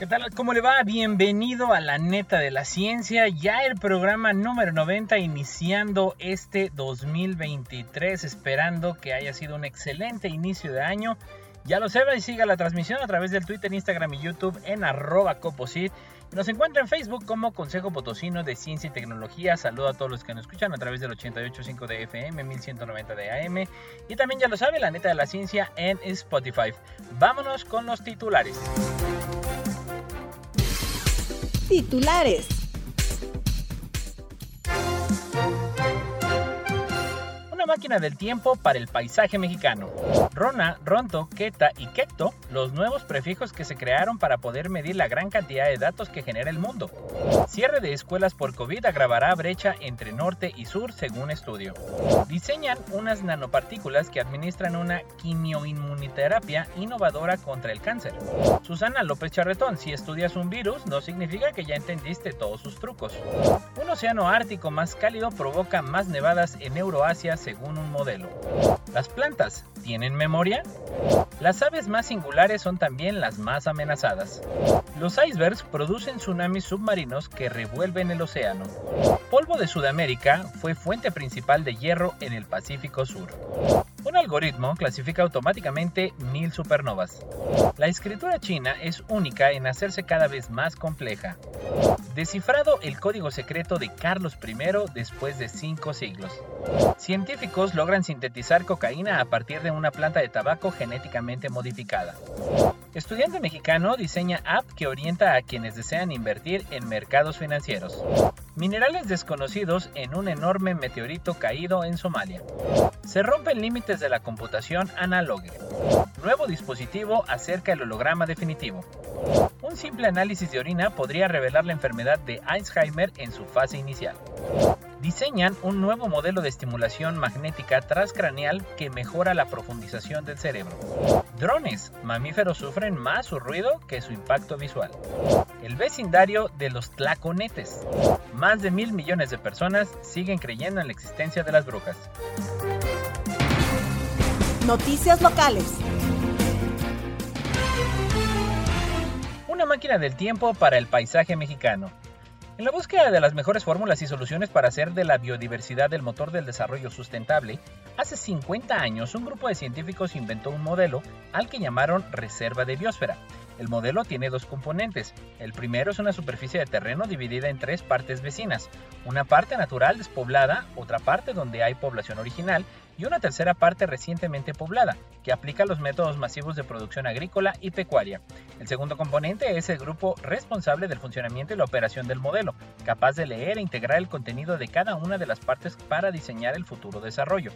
¿Qué tal? ¿Cómo le va? Bienvenido a la neta de la ciencia, ya el programa número 90 iniciando este 2023, esperando que haya sido un excelente inicio de año. Ya lo sabe y siga la transmisión a través del Twitter, Instagram y YouTube en arroba coposit. Nos encuentra en Facebook como Consejo Potosino de Ciencia y Tecnología. Saludo a todos los que nos escuchan a través del 88.5 de FM, 1190 de AM. Y también ya lo sabe, la neta de la ciencia en Spotify. Vámonos con los titulares. Titulares. Máquina del tiempo para el paisaje mexicano. Rona, Ronto, Queta y Quecto, los nuevos prefijos que se crearon para poder medir la gran cantidad de datos que genera el mundo. Cierre de escuelas por COVID agravará brecha entre norte y sur según estudio. Diseñan unas nanopartículas que administran una quimioinmuniterapia innovadora contra el cáncer. Susana López Charretón, si estudias un virus no significa que ya entendiste todos sus trucos. Un océano ártico más cálido provoca más nevadas en Euroasia según un modelo. Las plantas tienen memoria? Las aves más singulares son también las más amenazadas. Los icebergs producen tsunamis submarinos que revuelven el océano. Polvo de Sudamérica fue fuente principal de hierro en el Pacífico Sur. Un algoritmo clasifica automáticamente mil supernovas. La escritura china es única en hacerse cada vez más compleja. Descifrado el código secreto de Carlos I después de cinco siglos. Científicos logran sintetizar cocaína a partir de una planta de tabaco genéticamente modificada. Estudiante mexicano diseña app que orienta a quienes desean invertir en mercados financieros. Minerales desconocidos en un enorme meteorito caído en Somalia. Se rompen de la computación análoga. Nuevo dispositivo acerca el holograma definitivo. Un simple análisis de orina podría revelar la enfermedad de Alzheimer en su fase inicial. Diseñan un nuevo modelo de estimulación magnética transcraneal que mejora la profundización del cerebro. Drones. Mamíferos sufren más su ruido que su impacto visual. El vecindario de los tlaconetes. Más de mil millones de personas siguen creyendo en la existencia de las brujas. Noticias locales. Una máquina del tiempo para el paisaje mexicano. En la búsqueda de las mejores fórmulas y soluciones para hacer de la biodiversidad el motor del desarrollo sustentable, hace 50 años un grupo de científicos inventó un modelo al que llamaron Reserva de Biosfera. El modelo tiene dos componentes. El primero es una superficie de terreno dividida en tres partes vecinas. Una parte natural despoblada, otra parte donde hay población original y una tercera parte recientemente poblada, que aplica los métodos masivos de producción agrícola y pecuaria. El segundo componente es el grupo responsable del funcionamiento y la operación del modelo, capaz de leer e integrar el contenido de cada una de las partes para diseñar el futuro desarrollo.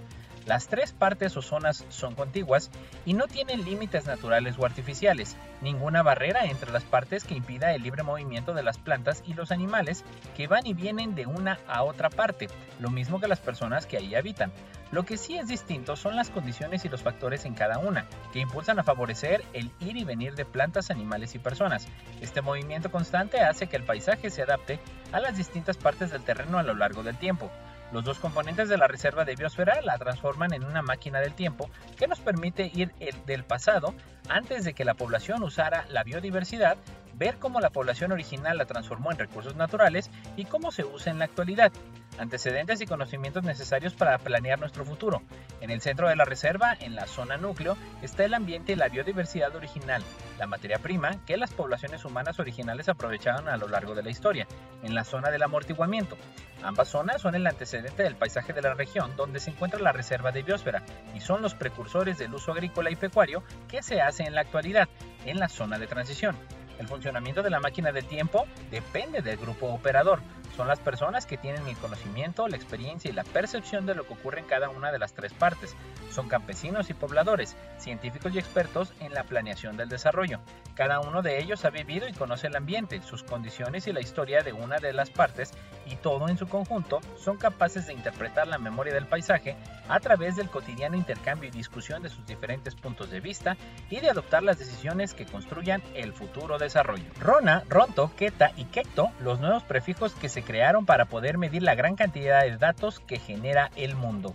Las tres partes o zonas son contiguas y no tienen límites naturales o artificiales, ninguna barrera entre las partes que impida el libre movimiento de las plantas y los animales que van y vienen de una a otra parte, lo mismo que las personas que ahí habitan. Lo que sí es distinto son las condiciones y los factores en cada una, que impulsan a favorecer el ir y venir de plantas, animales y personas. Este movimiento constante hace que el paisaje se adapte a las distintas partes del terreno a lo largo del tiempo. Los dos componentes de la reserva de biosfera la transforman en una máquina del tiempo que nos permite ir del pasado, antes de que la población usara la biodiversidad, ver cómo la población original la transformó en recursos naturales y cómo se usa en la actualidad antecedentes y conocimientos necesarios para planear nuestro futuro. En el centro de la reserva, en la zona núcleo, está el ambiente y la biodiversidad original, la materia prima que las poblaciones humanas originales aprovecharon a lo largo de la historia, en la zona del amortiguamiento. Ambas zonas son el antecedente del paisaje de la región donde se encuentra la reserva de biosfera y son los precursores del uso agrícola y pecuario que se hace en la actualidad, en la zona de transición. El funcionamiento de la máquina del tiempo depende del grupo operador. Son las personas que tienen el conocimiento, la experiencia y la percepción de lo que ocurre en cada una de las tres partes. Son campesinos y pobladores, científicos y expertos en la planeación del desarrollo. Cada uno de ellos ha vivido y conoce el ambiente, sus condiciones y la historia de una de las partes y todo en su conjunto son capaces de interpretar la memoria del paisaje a través del cotidiano intercambio y discusión de sus diferentes puntos de vista y de adoptar las decisiones que construyan el futuro desarrollo. Rona, Ronto, Keta y Kekto, los nuevos prefijos que se crearon para poder medir la gran cantidad de datos que genera el mundo.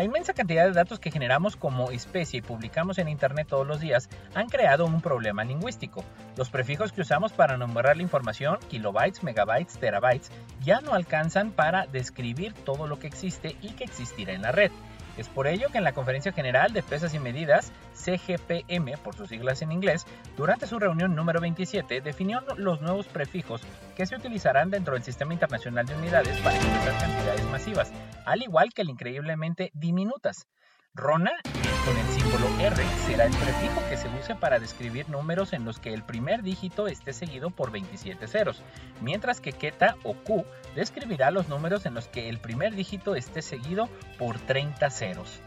La inmensa cantidad de datos que generamos como especie y publicamos en Internet todos los días han creado un problema lingüístico. Los prefijos que usamos para nombrar la información, kilobytes, megabytes, terabytes, ya no alcanzan para describir todo lo que existe y que existirá en la red. Es por ello que en la Conferencia General de Pesas y Medidas, CGPM por sus siglas en inglés, durante su reunión número 27 definió los nuevos prefijos que se utilizarán dentro del Sistema Internacional de Unidades para expresar cantidades masivas, al igual que el increíblemente diminutas. Rona, con el símbolo R, será el prefijo que se use para describir números en los que el primer dígito esté seguido por 27 ceros, mientras que Keta o Q describirá los números en los que el primer dígito esté seguido por 30 ceros.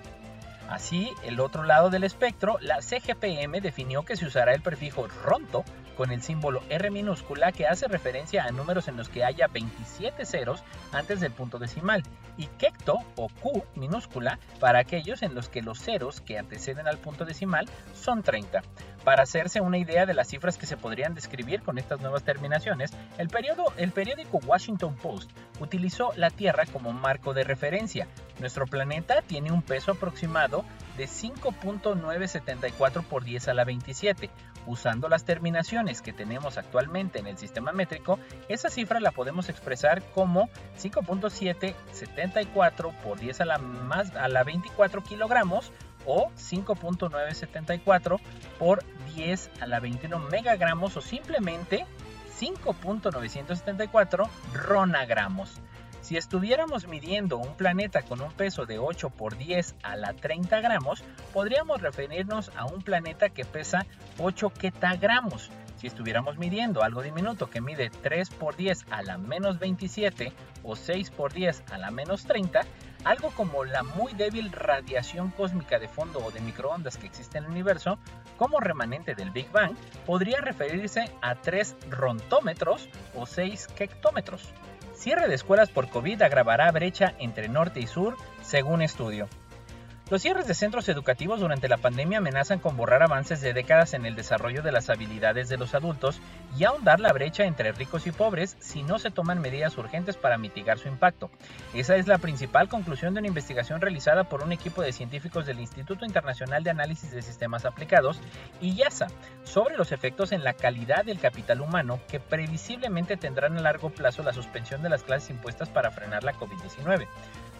Así, el otro lado del espectro, la CGPM definió que se usará el prefijo ronto con el símbolo R minúscula que hace referencia a números en los que haya 27 ceros antes del punto decimal y kecto o Q minúscula para aquellos en los que los ceros que anteceden al punto decimal son 30. Para hacerse una idea de las cifras que se podrían describir con estas nuevas terminaciones, el, el periódico Washington Post utilizó la Tierra como marco de referencia. Nuestro planeta tiene un peso aproximado de 5.974 por 10 a la 27. Usando las terminaciones que tenemos actualmente en el sistema métrico, esa cifra la podemos expresar como 5.774 por 10 a la, más, a la 24 kilogramos o 5.974 por 10 a la 21 megagramos o simplemente 5.974 ronagramos. Si estuviéramos midiendo un planeta con un peso de 8 por 10 a la 30 gramos, podríamos referirnos a un planeta que pesa 8 ketagramos. Si estuviéramos midiendo algo diminuto que mide 3 por 10 a la menos 27 o 6 por 10 a la menos 30, algo como la muy débil radiación cósmica de fondo o de microondas que existe en el universo, como remanente del Big Bang, podría referirse a 3 rontómetros o 6 hectómetros. Cierre de escuelas por COVID agravará brecha entre norte y sur, según estudio. Los cierres de centros educativos durante la pandemia amenazan con borrar avances de décadas en el desarrollo de las habilidades de los adultos y ahondar la brecha entre ricos y pobres si no se toman medidas urgentes para mitigar su impacto. Esa es la principal conclusión de una investigación realizada por un equipo de científicos del Instituto Internacional de Análisis de Sistemas Aplicados y YASA sobre los efectos en la calidad del capital humano que previsiblemente tendrán a largo plazo la suspensión de las clases impuestas para frenar la COVID-19.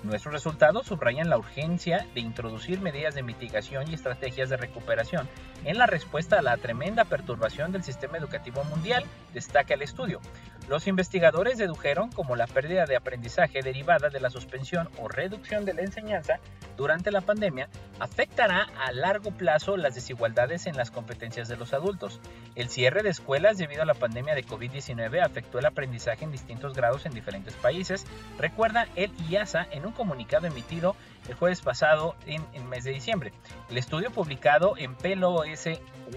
Nuestros resultados subrayan la urgencia de introducir medidas de mitigación y estrategias de recuperación en la respuesta a la tremenda perturbación del sistema educativo mundial, destaca el estudio. Los investigadores dedujeron como la pérdida de aprendizaje derivada de la suspensión o reducción de la enseñanza durante la pandemia afectará a largo plazo las desigualdades en las competencias de los adultos. El cierre de escuelas debido a la pandemia de COVID-19 afectó el aprendizaje en distintos grados en diferentes países, recuerda el IASA en un comunicado emitido el jueves pasado en el mes de diciembre. El estudio publicado en PLOS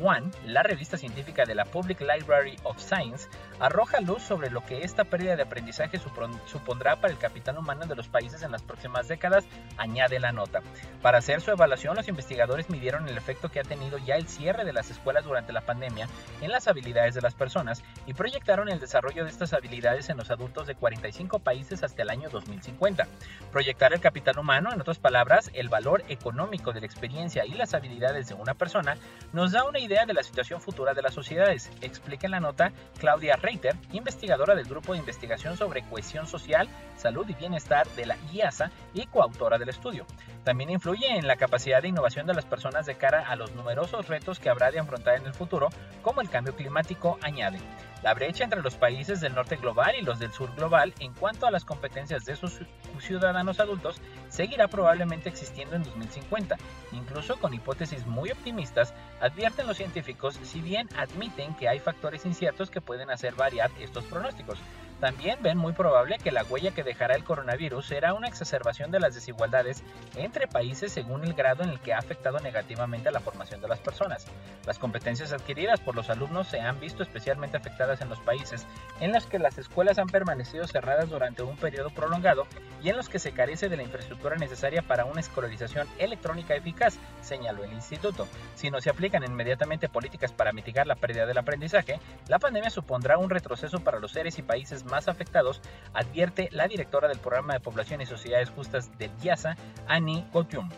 One, la revista científica de la Public Library of Science, arroja luz sobre lo que esta pérdida de aprendizaje supondrá para el capital humano de los países en las próximas décadas, añade la nota. Para hacer su evaluación, los investigadores midieron el efecto que ha tenido ya el cierre de las escuelas durante la pandemia en las habilidades de las personas y proyectaron el desarrollo de estas habilidades en los adultos de 45 países hasta el año 2050. Proyectar el capital humano, en palabras, el valor económico de la experiencia y las habilidades de una persona, nos da una idea de la situación futura de las sociedades, explica en la nota Claudia Reiter, investigadora del Grupo de Investigación sobre Cohesión Social, Salud y Bienestar de la IASA y coautora del estudio. También influye en la capacidad de innovación de las personas de cara a los numerosos retos que habrá de afrontar en el futuro, como el cambio climático, añade. La brecha entre los países del norte global y los del sur global en cuanto a las competencias de sus ciudadanos adultos seguirá probablemente existiendo en 2050. Incluso con hipótesis muy optimistas, advierten los científicos si bien admiten que hay factores inciertos que pueden hacer variar estos pronósticos. También ven muy probable que la huella que dejará el coronavirus será una exacerbación de las desigualdades entre países según el grado en el que ha afectado negativamente a la formación de las personas. Las competencias adquiridas por los alumnos se han visto especialmente afectadas en los países en los que las escuelas han permanecido cerradas durante un periodo prolongado y en los que se carece de la infraestructura necesaria para una escolarización electrónica eficaz, señaló el instituto. Si no se aplican inmediatamente políticas para mitigar la pérdida del aprendizaje, la pandemia supondrá un retroceso para los seres y países más afectados, advierte la directora del Programa de Población y Sociedades Justas del IASA, Annie Gotium.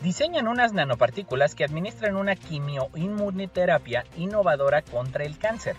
Diseñan unas nanopartículas que administran una quimioinmunoterapia innovadora contra el cáncer.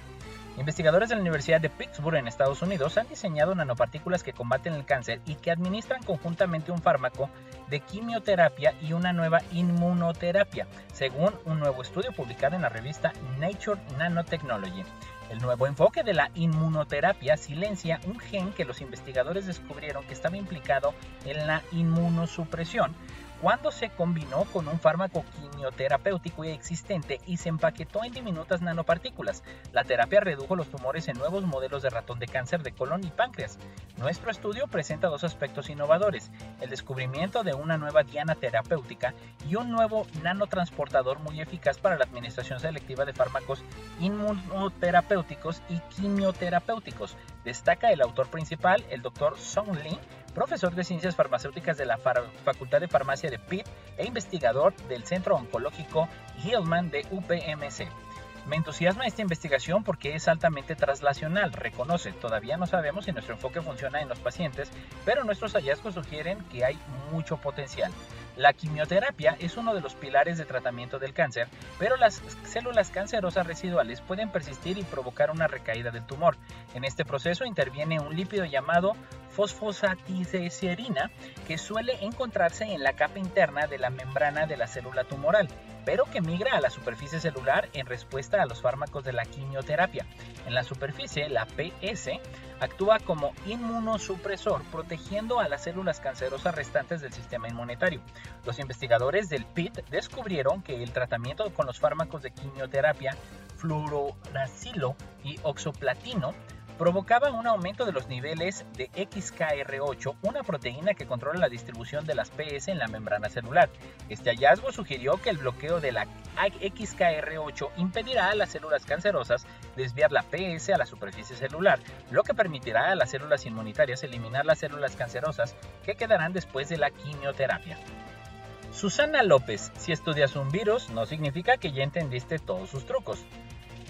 Investigadores de la Universidad de Pittsburgh en Estados Unidos han diseñado nanopartículas que combaten el cáncer y que administran conjuntamente un fármaco de quimioterapia y una nueva inmunoterapia, según un nuevo estudio publicado en la revista Nature Nanotechnology. El nuevo enfoque de la inmunoterapia silencia un gen que los investigadores descubrieron que estaba implicado en la inmunosupresión cuando se combinó con un fármaco quimioterapéutico existente y se empaquetó en diminutas nanopartículas. La terapia redujo los tumores en nuevos modelos de ratón de cáncer de colon y páncreas. Nuestro estudio presenta dos aspectos innovadores, el descubrimiento de una nueva diana terapéutica y un nuevo nanotransportador muy eficaz para la administración selectiva de fármacos inmunoterapéuticos y quimioterapéuticos, destaca el autor principal, el Dr. Song Lee, profesor de Ciencias Farmacéuticas de la Facultad de Farmacia de Pitt e investigador del Centro Oncológico Hillman de UPMC. Me entusiasma esta investigación porque es altamente traslacional, reconoce, todavía no sabemos si nuestro enfoque funciona en los pacientes, pero nuestros hallazgos sugieren que hay mucho potencial. La quimioterapia es uno de los pilares de tratamiento del cáncer, pero las células cancerosas residuales pueden persistir y provocar una recaída del tumor. En este proceso interviene un lípido llamado fosfosatidecerina que suele encontrarse en la capa interna de la membrana de la célula tumoral, pero que migra a la superficie celular en respuesta a los fármacos de la quimioterapia. En la superficie, la PS actúa como inmunosupresor, protegiendo a las células cancerosas restantes del sistema inmunitario. Los investigadores del PIT descubrieron que el tratamiento con los fármacos de quimioterapia fluoracilo y oxoplatino provocaba un aumento de los niveles de XKR8, una proteína que controla la distribución de las PS en la membrana celular. Este hallazgo sugirió que el bloqueo de la XKR8 impedirá a las células cancerosas desviar la PS a la superficie celular, lo que permitirá a las células inmunitarias eliminar las células cancerosas que quedarán después de la quimioterapia. Susana López, si estudias un virus no significa que ya entendiste todos sus trucos.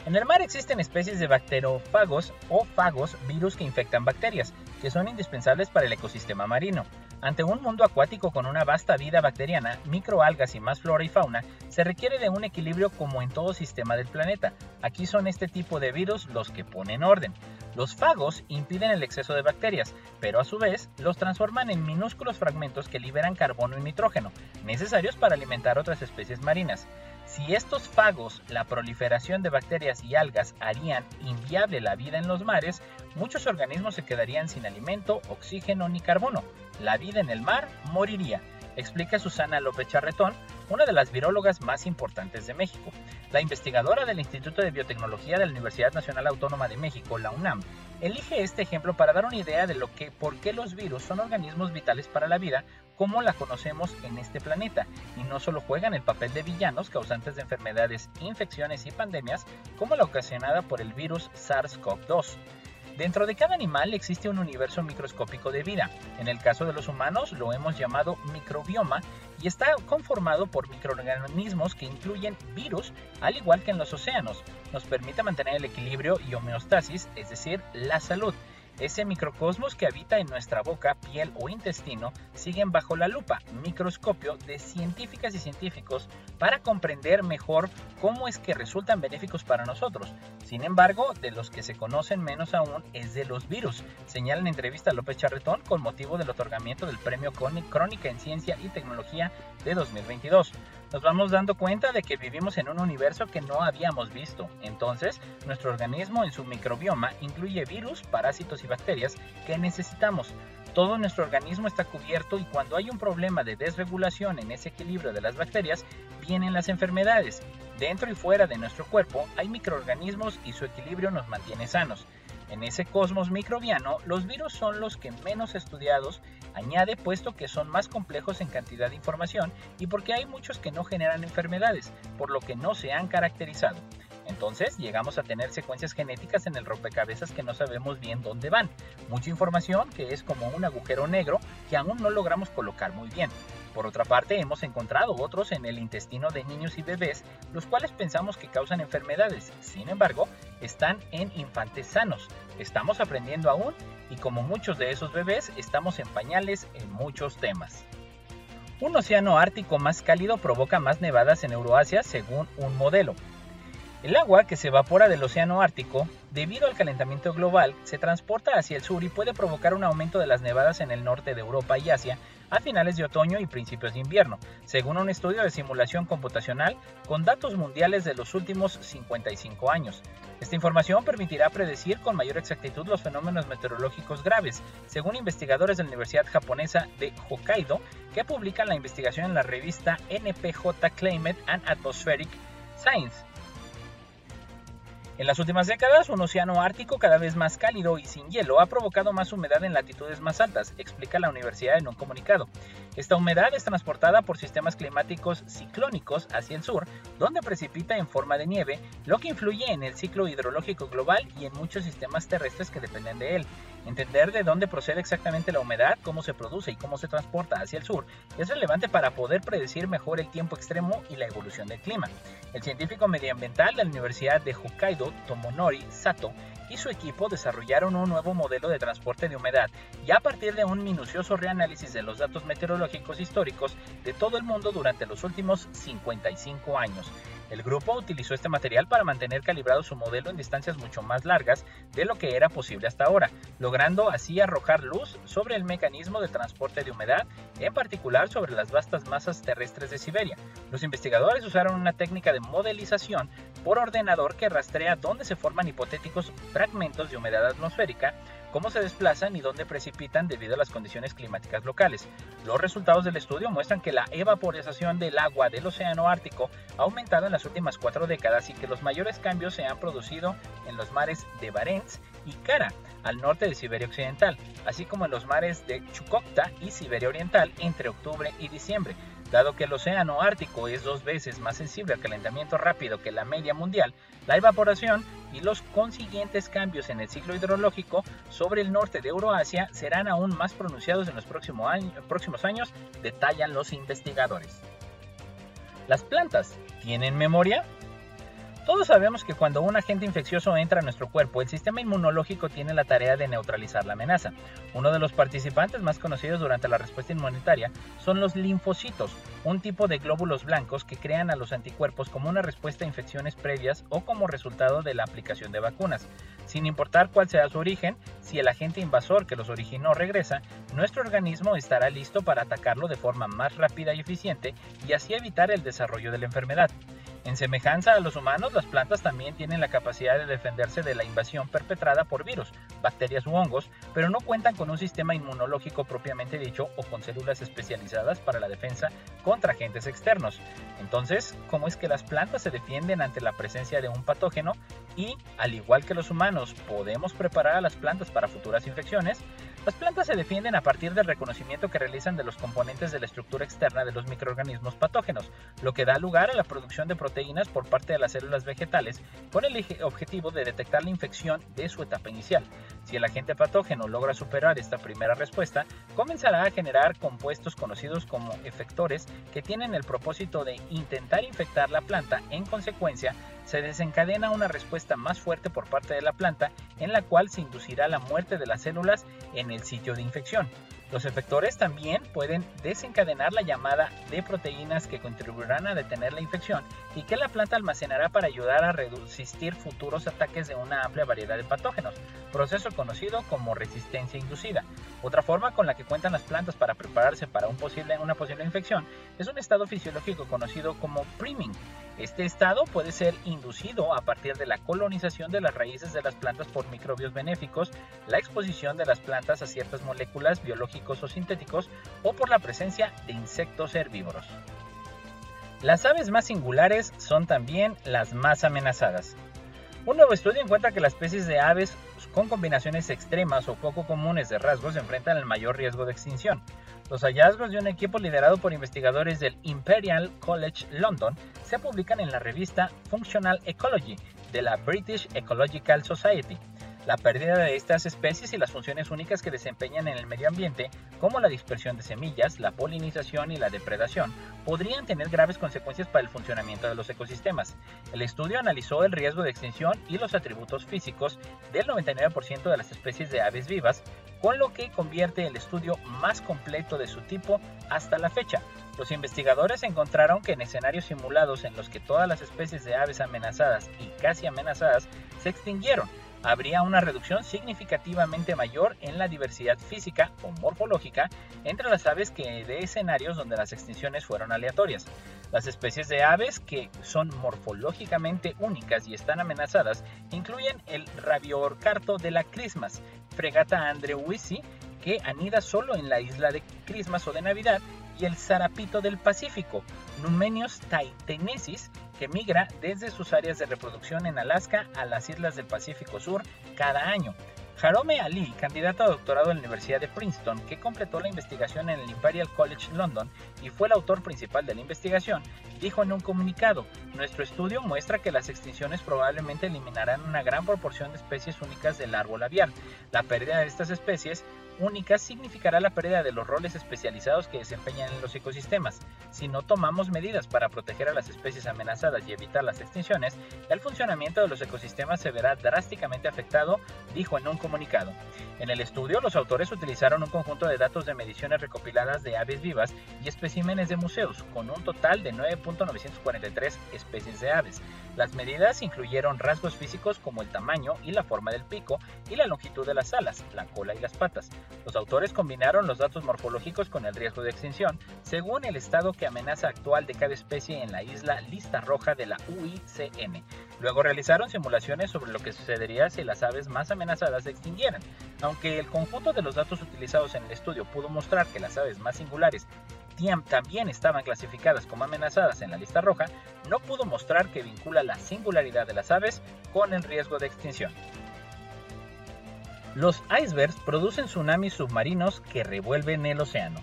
En el mar existen especies de bacteriófagos o fagos virus que infectan bacterias, que son indispensables para el ecosistema marino. Ante un mundo acuático con una vasta vida bacteriana, microalgas y más flora y fauna, se requiere de un equilibrio como en todo sistema del planeta. Aquí son este tipo de virus los que ponen orden. Los fagos impiden el exceso de bacterias, pero a su vez los transforman en minúsculos fragmentos que liberan carbono y nitrógeno, necesarios para alimentar otras especies marinas. Si estos fagos, la proliferación de bacterias y algas harían inviable la vida en los mares, muchos organismos se quedarían sin alimento, oxígeno ni carbono. La vida en el mar moriría explica Susana López Charretón, una de las virólogas más importantes de México. La investigadora del Instituto de Biotecnología de la Universidad Nacional Autónoma de México, la UNAM, elige este ejemplo para dar una idea de lo que, por qué los virus son organismos vitales para la vida como la conocemos en este planeta, y no solo juegan el papel de villanos causantes de enfermedades, infecciones y pandemias, como la ocasionada por el virus SARS-CoV-2. Dentro de cada animal existe un universo microscópico de vida. En el caso de los humanos lo hemos llamado microbioma y está conformado por microorganismos que incluyen virus, al igual que en los océanos. Nos permite mantener el equilibrio y homeostasis, es decir, la salud. Ese microcosmos que habita en nuestra boca, piel o intestino siguen bajo la lupa, microscopio de científicas y científicos para comprender mejor cómo es que resultan benéficos para nosotros. Sin embargo, de los que se conocen menos aún es de los virus, señala en entrevista López Charretón con motivo del otorgamiento del Premio Crónica en Ciencia y Tecnología de 2022 nos vamos dando cuenta de que vivimos en un universo que no habíamos visto. Entonces, nuestro organismo en su microbioma incluye virus, parásitos y bacterias que necesitamos. Todo nuestro organismo está cubierto y cuando hay un problema de desregulación en ese equilibrio de las bacterias, vienen las enfermedades. Dentro y fuera de nuestro cuerpo hay microorganismos y su equilibrio nos mantiene sanos. En ese cosmos microbiano, los virus son los que menos estudiados añade puesto que son más complejos en cantidad de información y porque hay muchos que no generan enfermedades, por lo que no se han caracterizado. Entonces llegamos a tener secuencias genéticas en el rompecabezas que no sabemos bien dónde van. Mucha información que es como un agujero negro que aún no logramos colocar muy bien. Por otra parte, hemos encontrado otros en el intestino de niños y bebés, los cuales pensamos que causan enfermedades. Sin embargo, están en infantes sanos. Estamos aprendiendo aún y como muchos de esos bebés, estamos en pañales en muchos temas. Un océano ártico más cálido provoca más nevadas en Euroasia según un modelo. El agua que se evapora del océano Ártico, debido al calentamiento global, se transporta hacia el sur y puede provocar un aumento de las nevadas en el norte de Europa y Asia a finales de otoño y principios de invierno, según un estudio de simulación computacional con datos mundiales de los últimos 55 años. Esta información permitirá predecir con mayor exactitud los fenómenos meteorológicos graves, según investigadores de la Universidad japonesa de Hokkaido, que publican la investigación en la revista NPJ Climate and Atmospheric Science. En las últimas décadas, un océano ártico cada vez más cálido y sin hielo ha provocado más humedad en latitudes más altas, explica la universidad en un comunicado. Esta humedad es transportada por sistemas climáticos ciclónicos hacia el sur, donde precipita en forma de nieve, lo que influye en el ciclo hidrológico global y en muchos sistemas terrestres que dependen de él. Entender de dónde procede exactamente la humedad, cómo se produce y cómo se transporta hacia el sur es relevante para poder predecir mejor el tiempo extremo y la evolución del clima. El científico medioambiental de la Universidad de Hokkaido, Tomonori Sato, y su equipo desarrollaron un nuevo modelo de transporte de humedad y a partir de un minucioso reanálisis de los datos meteorológicos históricos de todo el mundo durante los últimos 55 años. El grupo utilizó este material para mantener calibrado su modelo en distancias mucho más largas de lo que era posible hasta ahora, logrando así arrojar luz sobre el mecanismo de transporte de humedad, en particular sobre las vastas masas terrestres de Siberia. Los investigadores usaron una técnica de modelización por ordenador que rastrea dónde se forman hipotéticos fragmentos de humedad atmosférica cómo se desplazan y dónde precipitan debido a las condiciones climáticas locales. Los resultados del estudio muestran que la evaporización del agua del Océano Ártico ha aumentado en las últimas cuatro décadas y que los mayores cambios se han producido en los mares de Barents y Kara, al norte de Siberia Occidental, así como en los mares de Chukotka y Siberia Oriental entre octubre y diciembre, Dado que el océano Ártico es dos veces más sensible al calentamiento rápido que la media mundial, la evaporación y los consiguientes cambios en el ciclo hidrológico sobre el norte de Euroasia serán aún más pronunciados en los próximos años, detallan los investigadores. ¿Las plantas tienen memoria? Todos sabemos que cuando un agente infeccioso entra a nuestro cuerpo, el sistema inmunológico tiene la tarea de neutralizar la amenaza. Uno de los participantes más conocidos durante la respuesta inmunitaria son los linfocitos, un tipo de glóbulos blancos que crean a los anticuerpos como una respuesta a infecciones previas o como resultado de la aplicación de vacunas. Sin importar cuál sea su origen, si el agente invasor que los originó regresa, nuestro organismo estará listo para atacarlo de forma más rápida y eficiente y así evitar el desarrollo de la enfermedad. En semejanza a los humanos, las plantas también tienen la capacidad de defenderse de la invasión perpetrada por virus, bacterias u hongos, pero no cuentan con un sistema inmunológico propiamente dicho o con células especializadas para la defensa contra agentes externos. Entonces, ¿cómo es que las plantas se defienden ante la presencia de un patógeno? Y, al igual que los humanos, podemos preparar a las plantas para futuras infecciones, las plantas se defienden a partir del reconocimiento que realizan de los componentes de la estructura externa de los microorganismos patógenos, lo que da lugar a la producción de proteínas por parte de las células vegetales con el objetivo de detectar la infección de su etapa inicial. Si el agente patógeno logra superar esta primera respuesta, comenzará a generar compuestos conocidos como efectores que tienen el propósito de intentar infectar la planta. En consecuencia, se desencadena una respuesta más fuerte por parte de la planta en la cual se inducirá la muerte de las células en el sitio de infección. Los efectores también pueden desencadenar la llamada de proteínas que contribuirán a detener la infección y que la planta almacenará para ayudar a resistir futuros ataques de una amplia variedad de patógenos, proceso conocido como resistencia inducida. Otra forma con la que cuentan las plantas para prepararse para una posible infección es un estado fisiológico conocido como priming. Este estado puede ser inducido a partir de la colonización de las raíces de las plantas por microbios benéficos, la exposición de las plantas a ciertas moléculas biológicas o sintéticos o por la presencia de insectos herbívoros. Las aves más singulares son también las más amenazadas. Un nuevo estudio encuentra que las especies de aves con combinaciones extremas o poco comunes de rasgos enfrentan el mayor riesgo de extinción. Los hallazgos de un equipo liderado por investigadores del Imperial College London se publican en la revista Functional Ecology de la British Ecological Society. La pérdida de estas especies y las funciones únicas que desempeñan en el medio ambiente, como la dispersión de semillas, la polinización y la depredación, podrían tener graves consecuencias para el funcionamiento de los ecosistemas. El estudio analizó el riesgo de extinción y los atributos físicos del 99% de las especies de aves vivas, con lo que convierte el estudio más completo de su tipo hasta la fecha. Los investigadores encontraron que en escenarios simulados en los que todas las especies de aves amenazadas y casi amenazadas se extinguieron, habría una reducción significativamente mayor en la diversidad física o morfológica entre las aves que de escenarios donde las extinciones fueron aleatorias. Las especies de aves que son morfológicamente únicas y están amenazadas incluyen el rabiorcarto de la Christmas, Fregata andrewisi, que anida solo en la isla de Christmas o de Navidad, y el zarapito del Pacífico, Numenius taitensis, que migra desde sus áreas de reproducción en Alaska a las islas del Pacífico Sur cada año. Jarome Ali, candidato a doctorado en la Universidad de Princeton, que completó la investigación en el Imperial College London y fue el autor principal de la investigación, dijo en un comunicado, nuestro estudio muestra que las extinciones probablemente eliminarán una gran proporción de especies únicas del árbol aviar. La pérdida de estas especies única significará la pérdida de los roles especializados que desempeñan en los ecosistemas. Si no tomamos medidas para proteger a las especies amenazadas y evitar las extinciones, el funcionamiento de los ecosistemas se verá drásticamente afectado, dijo en un comunicado. En el estudio, los autores utilizaron un conjunto de datos de mediciones recopiladas de aves vivas y especímenes de museos, con un total de 9.943 especies de aves. Las medidas incluyeron rasgos físicos como el tamaño y la forma del pico y la longitud de las alas, la cola y las patas. Los autores combinaron los datos morfológicos con el riesgo de extinción, según el estado que amenaza actual de cada especie en la isla lista roja de la UICN. Luego realizaron simulaciones sobre lo que sucedería si las aves más amenazadas se extinguieran. Aunque el conjunto de los datos utilizados en el estudio pudo mostrar que las aves más singulares también estaban clasificadas como amenazadas en la lista roja, no pudo mostrar que vincula la singularidad de las aves con el riesgo de extinción. Los icebergs producen tsunamis submarinos que revuelven el océano.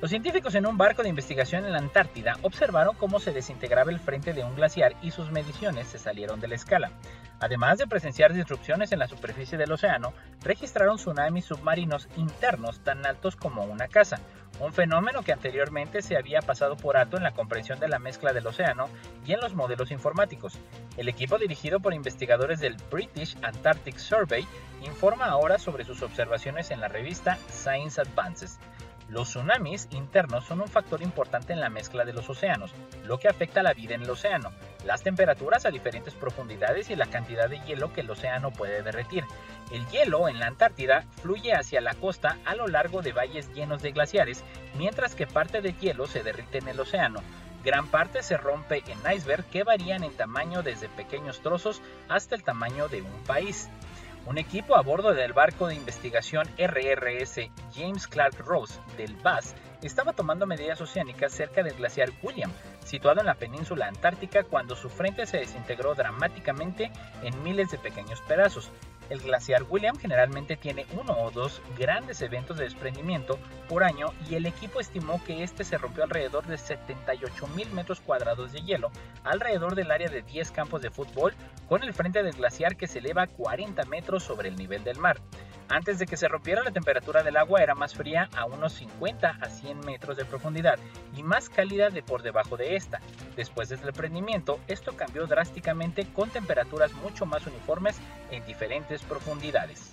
Los científicos en un barco de investigación en la Antártida observaron cómo se desintegraba el frente de un glaciar y sus mediciones se salieron de la escala. Además de presenciar disrupciones en la superficie del océano, registraron tsunamis submarinos internos tan altos como una casa, un fenómeno que anteriormente se había pasado por alto en la comprensión de la mezcla del océano y en los modelos informáticos. El equipo dirigido por investigadores del British Antarctic Survey informa ahora sobre sus observaciones en la revista Science Advances. Los tsunamis internos son un factor importante en la mezcla de los océanos, lo que afecta a la vida en el océano, las temperaturas a diferentes profundidades y la cantidad de hielo que el océano puede derretir. El hielo en la Antártida fluye hacia la costa a lo largo de valles llenos de glaciares, mientras que parte del hielo se derrite en el océano. Gran parte se rompe en iceberg que varían en tamaño desde pequeños trozos hasta el tamaño de un país. Un equipo a bordo del barco de investigación RRS James Clark Ross del BAS estaba tomando medidas oceánicas cerca del glaciar William, situado en la península antártica cuando su frente se desintegró dramáticamente en miles de pequeños pedazos, el glaciar William generalmente tiene uno o dos grandes eventos de desprendimiento por año y el equipo estimó que este se rompió alrededor de 78 mil metros cuadrados de hielo alrededor del área de 10 campos de fútbol con el frente del glaciar que se eleva 40 metros sobre el nivel del mar. Antes de que se rompiera la temperatura del agua era más fría a unos 50 a 100 metros de profundidad y más cálida de por debajo de esta. Después del desprendimiento, esto cambió drásticamente con temperaturas mucho más uniformes en diferentes profundidades.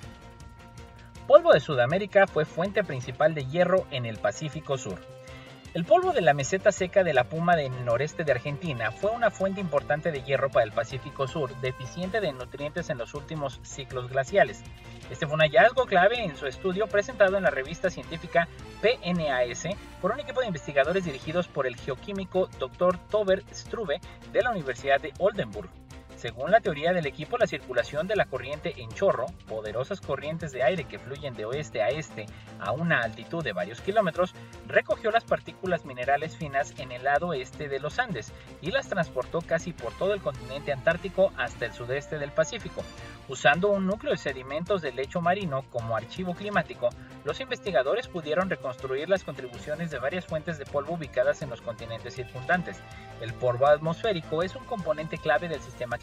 Polvo de Sudamérica fue fuente principal de hierro en el Pacífico Sur. El polvo de la meseta seca de la Puma del noreste de Argentina fue una fuente importante de hierro para el Pacífico Sur, deficiente de nutrientes en los últimos ciclos glaciales. Este fue un hallazgo clave en su estudio presentado en la revista científica PNAS por un equipo de investigadores dirigidos por el geoquímico Dr. Tober Struve de la Universidad de Oldenburg. Según la teoría del equipo, la circulación de la corriente en chorro, poderosas corrientes de aire que fluyen de oeste a este a una altitud de varios kilómetros, recogió las partículas minerales finas en el lado este de los Andes y las transportó casi por todo el continente antártico hasta el sudeste del Pacífico. Usando un núcleo de sedimentos del lecho marino como archivo climático, los investigadores pudieron reconstruir las contribuciones de varias fuentes de polvo ubicadas en los continentes circundantes. El polvo atmosférico es un componente clave del sistema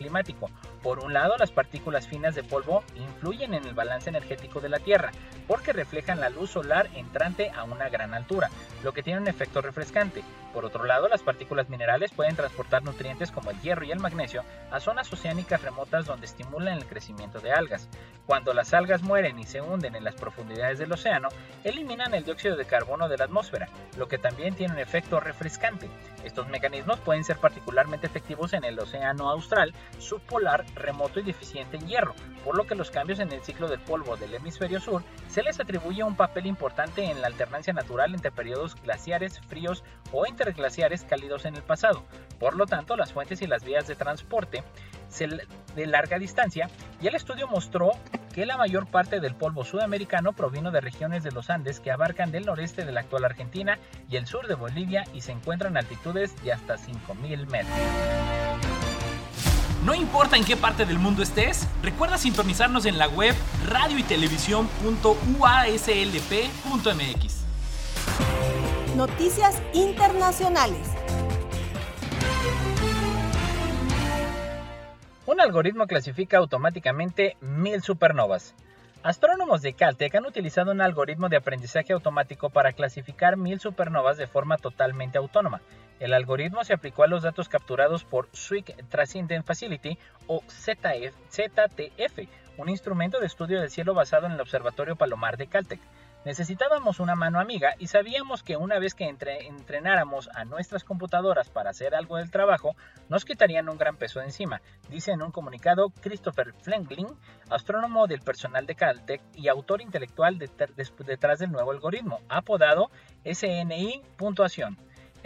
Por un lado, las partículas finas de polvo influyen en el balance energético de la Tierra, porque reflejan la luz solar entrante a una gran altura, lo que tiene un efecto refrescante. Por otro lado, las partículas minerales pueden transportar nutrientes como el hierro y el magnesio a zonas oceánicas remotas donde estimulan el crecimiento de algas. Cuando las algas mueren y se hunden en las profundidades del océano, eliminan el dióxido de carbono de la atmósfera, lo que también tiene un efecto refrescante. Estos mecanismos pueden ser particularmente efectivos en el océano austral, subpolar, remoto y deficiente en hierro, por lo que los cambios en el ciclo del polvo del hemisferio sur se les atribuye un papel importante en la alternancia natural entre periodos glaciares fríos o interglaciares cálidos en el pasado. Por lo tanto, las fuentes y las vías de transporte de larga distancia y el estudio mostró que la mayor parte del polvo sudamericano provino de regiones de los Andes que abarcan del noreste de la actual Argentina y el sur de Bolivia y se encuentran a altitudes de hasta 5.000 metros. No importa en qué parte del mundo estés, recuerda sintonizarnos en la web radio y Noticias internacionales. Un algoritmo clasifica automáticamente mil supernovas. Astrónomos de Caltech han utilizado un algoritmo de aprendizaje automático para clasificar mil supernovas de forma totalmente autónoma. El algoritmo se aplicó a los datos capturados por Swick Transcendent Facility o ZTF, un instrumento de estudio del cielo basado en el Observatorio Palomar de Caltech. Necesitábamos una mano amiga y sabíamos que una vez que entrenáramos a nuestras computadoras para hacer algo del trabajo, nos quitarían un gran peso de encima, dice en un comunicado Christopher Flengling, astrónomo del personal de Caltech y autor intelectual detrás del nuevo algoritmo, apodado SNI puntuación.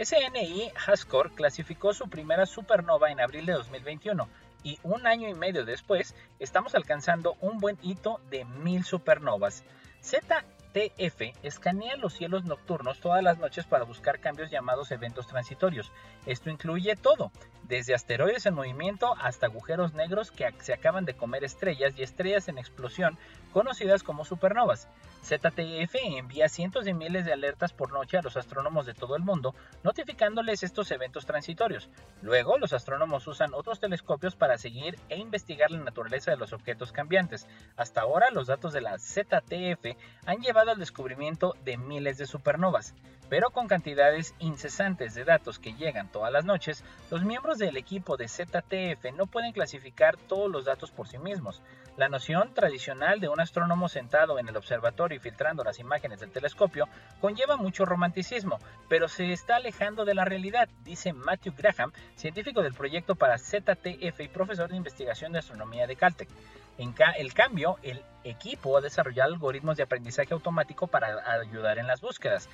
SNI Haskell clasificó su primera supernova en abril de 2021 y un año y medio después estamos alcanzando un buen hito de mil supernovas. Z TF escanea los cielos nocturnos todas las noches para buscar cambios llamados eventos transitorios. Esto incluye todo, desde asteroides en movimiento hasta agujeros negros que se acaban de comer estrellas y estrellas en explosión conocidas como supernovas. ZTF envía cientos de miles de alertas por noche a los astrónomos de todo el mundo, notificándoles estos eventos transitorios. Luego, los astrónomos usan otros telescopios para seguir e investigar la naturaleza de los objetos cambiantes. Hasta ahora, los datos de la ZTF han llevado al descubrimiento de miles de supernovas. Pero con cantidades incesantes de datos que llegan todas las noches, los miembros del equipo de ZTF no pueden clasificar todos los datos por sí mismos. La noción tradicional de un astrónomo sentado en el observatorio y filtrando las imágenes del telescopio conlleva mucho romanticismo, pero se está alejando de la realidad, dice Matthew Graham, científico del proyecto para ZTF y profesor de investigación de astronomía de Caltech. En el cambio, el equipo ha desarrollado algoritmos de aprendizaje automático para ayudar en las búsquedas.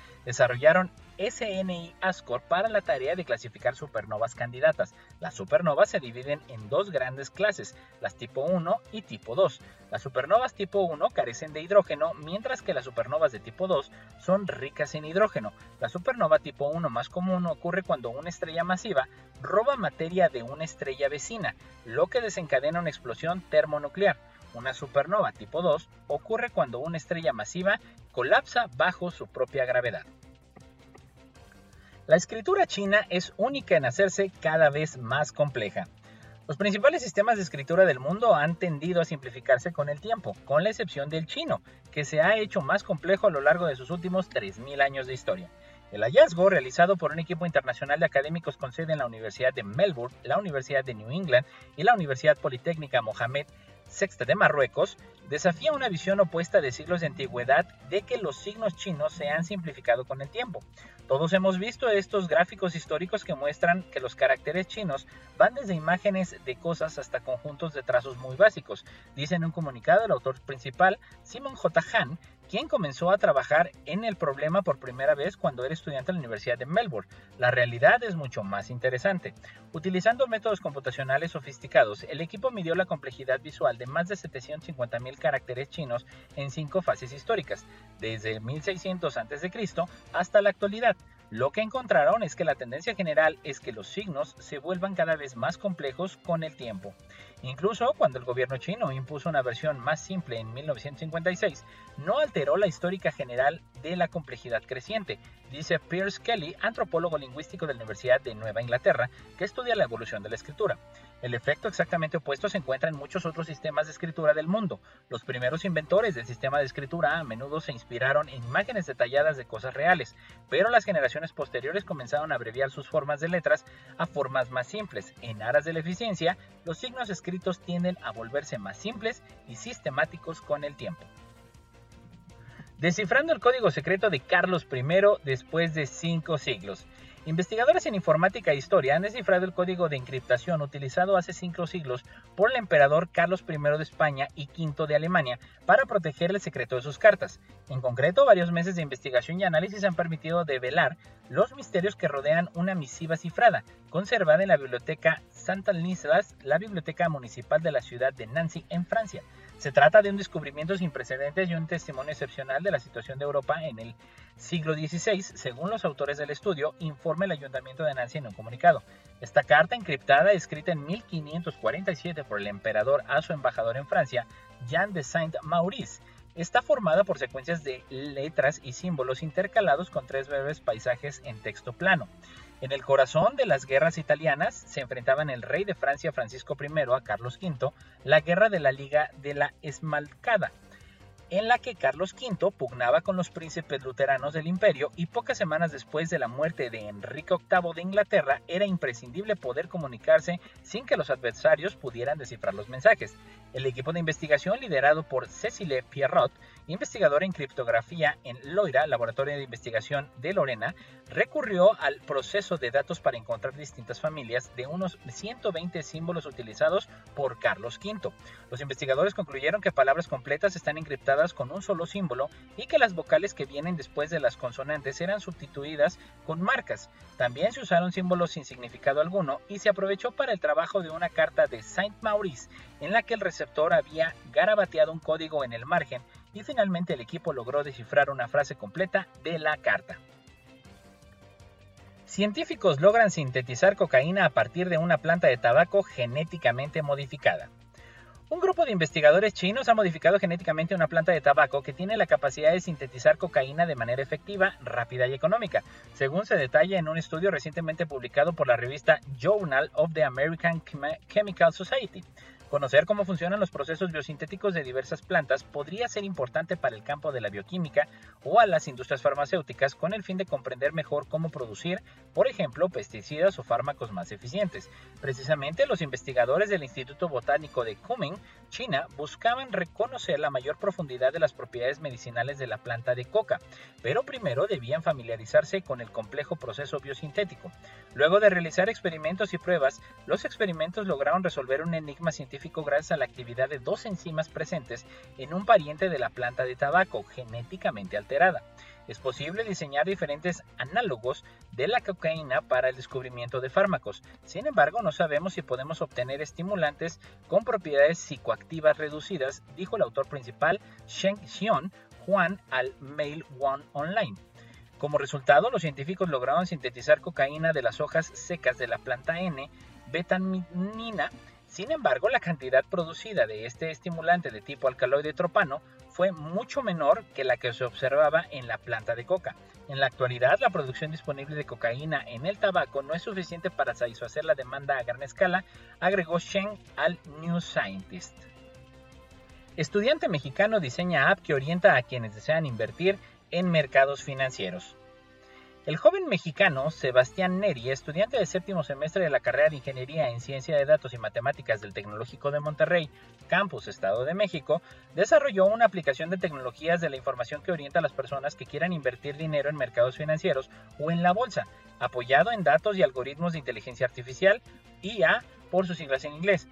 SNI ASCOR para la tarea de clasificar supernovas candidatas. Las supernovas se dividen en dos grandes clases, las tipo 1 y tipo 2. Las supernovas tipo 1 carecen de hidrógeno, mientras que las supernovas de tipo 2 son ricas en hidrógeno. La supernova tipo 1 más común ocurre cuando una estrella masiva roba materia de una estrella vecina, lo que desencadena una explosión termonuclear. Una supernova tipo 2 ocurre cuando una estrella masiva colapsa bajo su propia gravedad. La escritura china es única en hacerse cada vez más compleja. Los principales sistemas de escritura del mundo han tendido a simplificarse con el tiempo, con la excepción del chino, que se ha hecho más complejo a lo largo de sus últimos 3.000 años de historia. El hallazgo, realizado por un equipo internacional de académicos con sede en la Universidad de Melbourne, la Universidad de New England y la Universidad Politécnica Mohamed Sexta de Marruecos, desafía una visión opuesta de siglos de antigüedad de que los signos chinos se han simplificado con el tiempo. Todos hemos visto estos gráficos históricos que muestran que los caracteres chinos van desde imágenes de cosas hasta conjuntos de trazos muy básicos, dice en un comunicado el autor principal, Simon J. Han, quien comenzó a trabajar en el problema por primera vez cuando era estudiante en la Universidad de Melbourne. La realidad es mucho más interesante. Utilizando métodos computacionales sofisticados, el equipo midió la complejidad visual de más de 750.000 caracteres chinos en cinco fases históricas, desde 1600 a.C. hasta la actualidad. Lo que encontraron es que la tendencia general es que los signos se vuelvan cada vez más complejos con el tiempo. Incluso cuando el gobierno chino impuso una versión más simple en 1956, no alteró la histórica general de la complejidad creciente, dice Pierce Kelly, antropólogo lingüístico de la Universidad de Nueva Inglaterra, que estudia la evolución de la escritura. El efecto exactamente opuesto se encuentra en muchos otros sistemas de escritura del mundo. Los primeros inventores del sistema de escritura a menudo se inspiraron en imágenes detalladas de cosas reales, pero las generaciones posteriores comenzaron a abreviar sus formas de letras a formas más simples. En aras de la eficiencia, los signos escritos tienden a volverse más simples y sistemáticos con el tiempo. Descifrando el código secreto de Carlos I después de cinco siglos. Investigadores en informática e historia han descifrado el código de encriptación utilizado hace cinco siglos por el emperador Carlos I de España y V de Alemania para proteger el secreto de sus cartas. En concreto, varios meses de investigación y análisis han permitido develar los misterios que rodean una misiva cifrada, conservada en la biblioteca Santa Nislas, la biblioteca municipal de la ciudad de Nancy, en Francia. Se trata de un descubrimiento sin precedentes y un testimonio excepcional de la situación de Europa en el siglo XVI, según los autores del estudio, informa el Ayuntamiento de Nancy en un comunicado. Esta carta encriptada, escrita en 1547 por el emperador a su embajador en Francia, Jean de Saint-Maurice, está formada por secuencias de letras y símbolos intercalados con tres breves paisajes en texto plano. En el corazón de las guerras italianas se enfrentaban el rey de Francia Francisco I a Carlos V, la guerra de la Liga de la Esmalcada, en la que Carlos V pugnaba con los príncipes luteranos del imperio y pocas semanas después de la muerte de Enrique VIII de Inglaterra era imprescindible poder comunicarse sin que los adversarios pudieran descifrar los mensajes. El equipo de investigación liderado por Cecile Pierrot, investigadora en criptografía en Loira, Laboratorio de Investigación de Lorena, recurrió al proceso de datos para encontrar distintas familias de unos 120 símbolos utilizados por Carlos V. Los investigadores concluyeron que palabras completas están encriptadas con un solo símbolo y que las vocales que vienen después de las consonantes eran sustituidas con marcas. También se usaron símbolos sin significado alguno y se aprovechó para el trabajo de una carta de Saint Maurice en la que el receptor había garabateado un código en el margen y finalmente el equipo logró descifrar una frase completa de la carta. Científicos logran sintetizar cocaína a partir de una planta de tabaco genéticamente modificada. Un grupo de investigadores chinos ha modificado genéticamente una planta de tabaco que tiene la capacidad de sintetizar cocaína de manera efectiva, rápida y económica, según se detalla en un estudio recientemente publicado por la revista Journal of the American Chemical Society. Conocer cómo funcionan los procesos biosintéticos de diversas plantas podría ser importante para el campo de la bioquímica o a las industrias farmacéuticas con el fin de comprender mejor cómo producir, por ejemplo, pesticidas o fármacos más eficientes. Precisamente los investigadores del Instituto Botánico de Kunming, China, buscaban reconocer la mayor profundidad de las propiedades medicinales de la planta de coca, pero primero debían familiarizarse con el complejo proceso biosintético. Luego de realizar experimentos y pruebas, los experimentos lograron resolver un enigma científico gracias a la actividad de dos enzimas presentes en un pariente de la planta de tabaco genéticamente alterada. Es posible diseñar diferentes análogos de la cocaína para el descubrimiento de fármacos. Sin embargo, no sabemos si podemos obtener estimulantes con propiedades psicoactivas reducidas, dijo el autor principal Sheng Xion Juan al Mail One Online. Como resultado, los científicos lograron sintetizar cocaína de las hojas secas de la planta N, betamina sin embargo, la cantidad producida de este estimulante de tipo alcaloide tropano fue mucho menor que la que se observaba en la planta de coca. En la actualidad, la producción disponible de cocaína en el tabaco no es suficiente para satisfacer la demanda a gran escala, agregó Shen al New Scientist. Estudiante mexicano diseña app que orienta a quienes desean invertir en mercados financieros. El joven mexicano Sebastián Neri, estudiante de séptimo semestre de la carrera de Ingeniería en Ciencia de Datos y Matemáticas del Tecnológico de Monterrey, Campus Estado de México, desarrolló una aplicación de tecnologías de la información que orienta a las personas que quieran invertir dinero en mercados financieros o en la bolsa, apoyado en datos y algoritmos de inteligencia artificial, IA por sus siglas en inglés.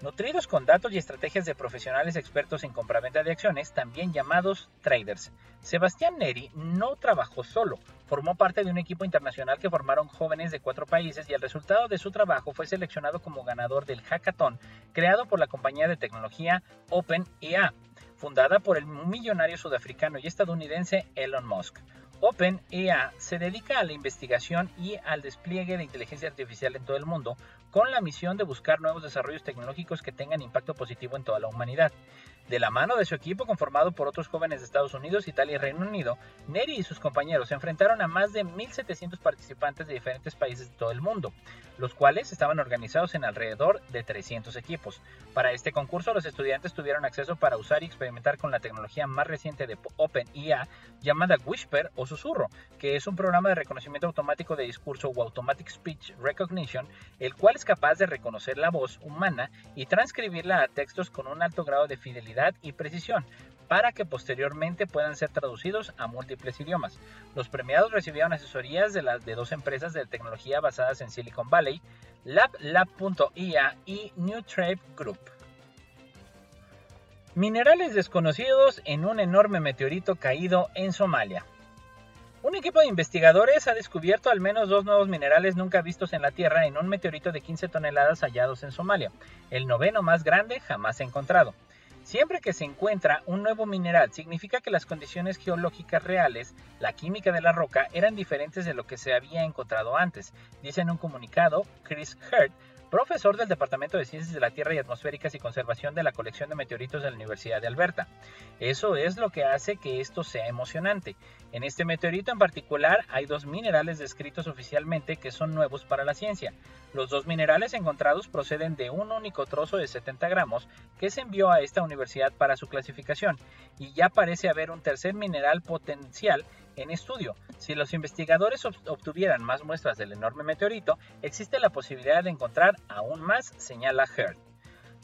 Nutridos con datos y estrategias de profesionales expertos en compraventa de acciones, también llamados traders. Sebastián Neri no trabajó solo, formó parte de un equipo internacional que formaron jóvenes de cuatro países y el resultado de su trabajo fue seleccionado como ganador del hackathon creado por la compañía de tecnología OpenEA, fundada por el millonario sudafricano y estadounidense Elon Musk. OpenEA se dedica a la investigación y al despliegue de inteligencia artificial en todo el mundo con la misión de buscar nuevos desarrollos tecnológicos que tengan impacto positivo en toda la humanidad. De la mano de su equipo conformado por otros jóvenes de Estados Unidos, Italia y Reino Unido, Neri y sus compañeros se enfrentaron a más de 1.700 participantes de diferentes países de todo el mundo, los cuales estaban organizados en alrededor de 300 equipos. Para este concurso, los estudiantes tuvieron acceso para usar y experimentar con la tecnología más reciente de OpenIA llamada Whisper o Susurro, que es un programa de reconocimiento automático de discurso o Automatic Speech Recognition, el cual es capaz de reconocer la voz humana y transcribirla a textos con un alto grado de fidelidad y precisión para que posteriormente puedan ser traducidos a múltiples idiomas. Los premiados recibieron asesorías de, las, de dos empresas de tecnología basadas en Silicon Valley, LabLab.ia y New Trade Group. Minerales desconocidos en un enorme meteorito caído en Somalia. Un equipo de investigadores ha descubierto al menos dos nuevos minerales nunca vistos en la Tierra en un meteorito de 15 toneladas hallados en Somalia, el noveno más grande jamás encontrado. Siempre que se encuentra un nuevo mineral, significa que las condiciones geológicas reales, la química de la roca, eran diferentes de lo que se había encontrado antes, dice en un comunicado Chris Hurt, profesor del Departamento de Ciencias de la Tierra y Atmosféricas y Conservación de la Colección de Meteoritos de la Universidad de Alberta. Eso es lo que hace que esto sea emocionante. En este meteorito en particular hay dos minerales descritos oficialmente que son nuevos para la ciencia. Los dos minerales encontrados proceden de un único trozo de 70 gramos que se envió a esta universidad para su clasificación y ya parece haber un tercer mineral potencial en estudio. Si los investigadores obtuvieran más muestras del enorme meteorito, existe la posibilidad de encontrar aún más, señala Heard.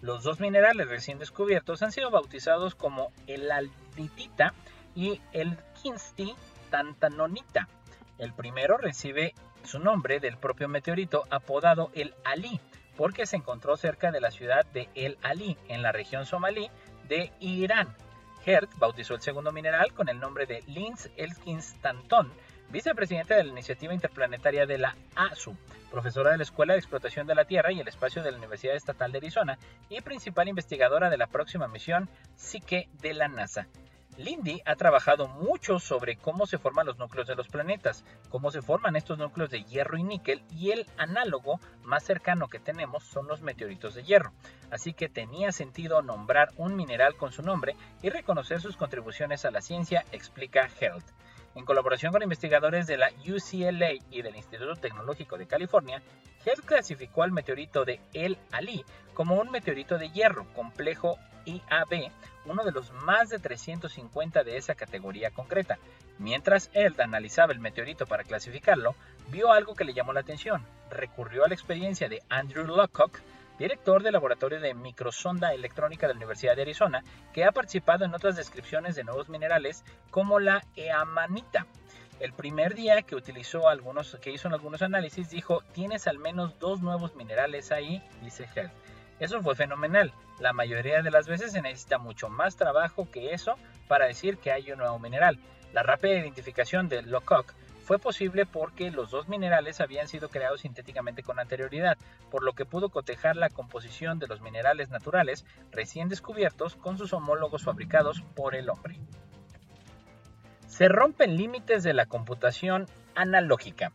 Los dos minerales recién descubiertos han sido bautizados como el alditita y el kinsti tantanonita. El primero recibe su nombre del propio meteorito apodado el Ali, porque se encontró cerca de la ciudad de El Ali, en la región somalí de Irán. Hertz bautizó el segundo mineral con el nombre de Linz Elkins Tanton, vicepresidente de la Iniciativa Interplanetaria de la ASU, profesora de la Escuela de Explotación de la Tierra y el Espacio de la Universidad Estatal de Arizona y principal investigadora de la próxima misión Psique de la NASA. Lindy ha trabajado mucho sobre cómo se forman los núcleos de los planetas, cómo se forman estos núcleos de hierro y níquel y el análogo más cercano que tenemos son los meteoritos de hierro. Así que tenía sentido nombrar un mineral con su nombre y reconocer sus contribuciones a la ciencia, explica Health. En colaboración con investigadores de la UCLA y del Instituto Tecnológico de California, Health clasificó al meteorito de El Ali como un meteorito de hierro complejo IAB, uno de los más de 350 de esa categoría concreta. Mientras él analizaba el meteorito para clasificarlo, vio algo que le llamó la atención. Recurrió a la experiencia de Andrew Lockock, director del Laboratorio de Microsonda Electrónica de la Universidad de Arizona, que ha participado en otras descripciones de nuevos minerales como la eamanita. El primer día que utilizó algunos, que hizo algunos análisis, dijo: Tienes al menos dos nuevos minerales ahí, dice Health. Eso fue fenomenal. La mayoría de las veces se necesita mucho más trabajo que eso para decir que hay un nuevo mineral. La rápida identificación de Locock fue posible porque los dos minerales habían sido creados sintéticamente con anterioridad, por lo que pudo cotejar la composición de los minerales naturales recién descubiertos con sus homólogos fabricados por el hombre. Se rompen límites de la computación analógica.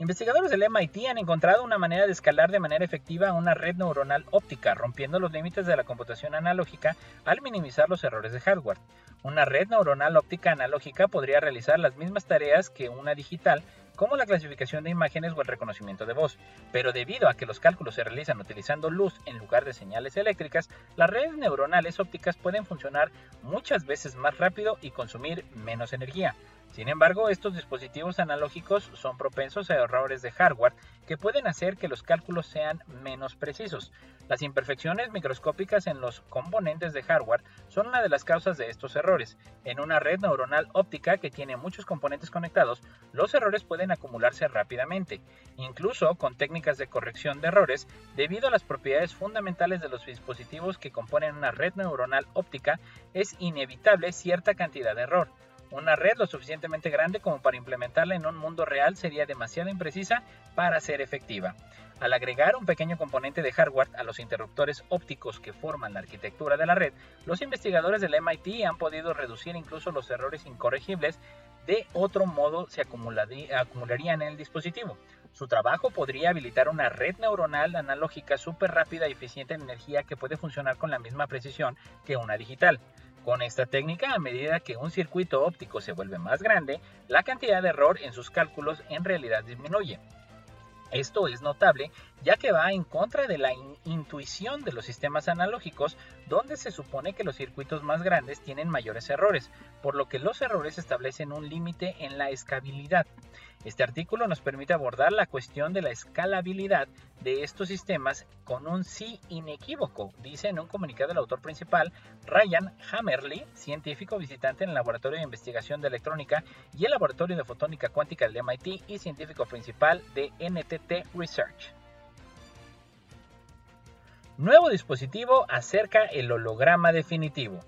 Investigadores del MIT han encontrado una manera de escalar de manera efectiva una red neuronal óptica, rompiendo los límites de la computación analógica al minimizar los errores de hardware. Una red neuronal óptica analógica podría realizar las mismas tareas que una digital, como la clasificación de imágenes o el reconocimiento de voz, pero debido a que los cálculos se realizan utilizando luz en lugar de señales eléctricas, las redes neuronales ópticas pueden funcionar muchas veces más rápido y consumir menos energía. Sin embargo, estos dispositivos analógicos son propensos a errores de hardware que pueden hacer que los cálculos sean menos precisos. Las imperfecciones microscópicas en los componentes de hardware son una de las causas de estos errores. En una red neuronal óptica que tiene muchos componentes conectados, los errores pueden acumularse rápidamente, incluso con técnicas de corrección de errores, debido a las propiedades fundamentales de los dispositivos que componen una red neuronal óptica, es inevitable cierta cantidad de error. Una red lo suficientemente grande como para implementarla en un mundo real sería demasiado imprecisa para ser efectiva. Al agregar un pequeño componente de hardware a los interruptores ópticos que forman la arquitectura de la red, los investigadores del MIT han podido reducir incluso los errores incorregibles de otro modo se acumularían en el dispositivo. Su trabajo podría habilitar una red neuronal analógica súper rápida y eficiente en energía que puede funcionar con la misma precisión que una digital. Con esta técnica, a medida que un circuito óptico se vuelve más grande, la cantidad de error en sus cálculos en realidad disminuye. Esto es notable ya que va en contra de la intuición de los sistemas analógicos donde se supone que los circuitos más grandes tienen mayores errores, por lo que los errores establecen un límite en la escalabilidad. Este artículo nos permite abordar la cuestión de la escalabilidad de estos sistemas con un sí inequívoco, dice en un comunicado el autor principal, Ryan Hammerly, científico visitante en el Laboratorio de Investigación de Electrónica y el Laboratorio de Fotónica Cuántica del MIT y científico principal de NTT Research. Nuevo dispositivo acerca el holograma definitivo.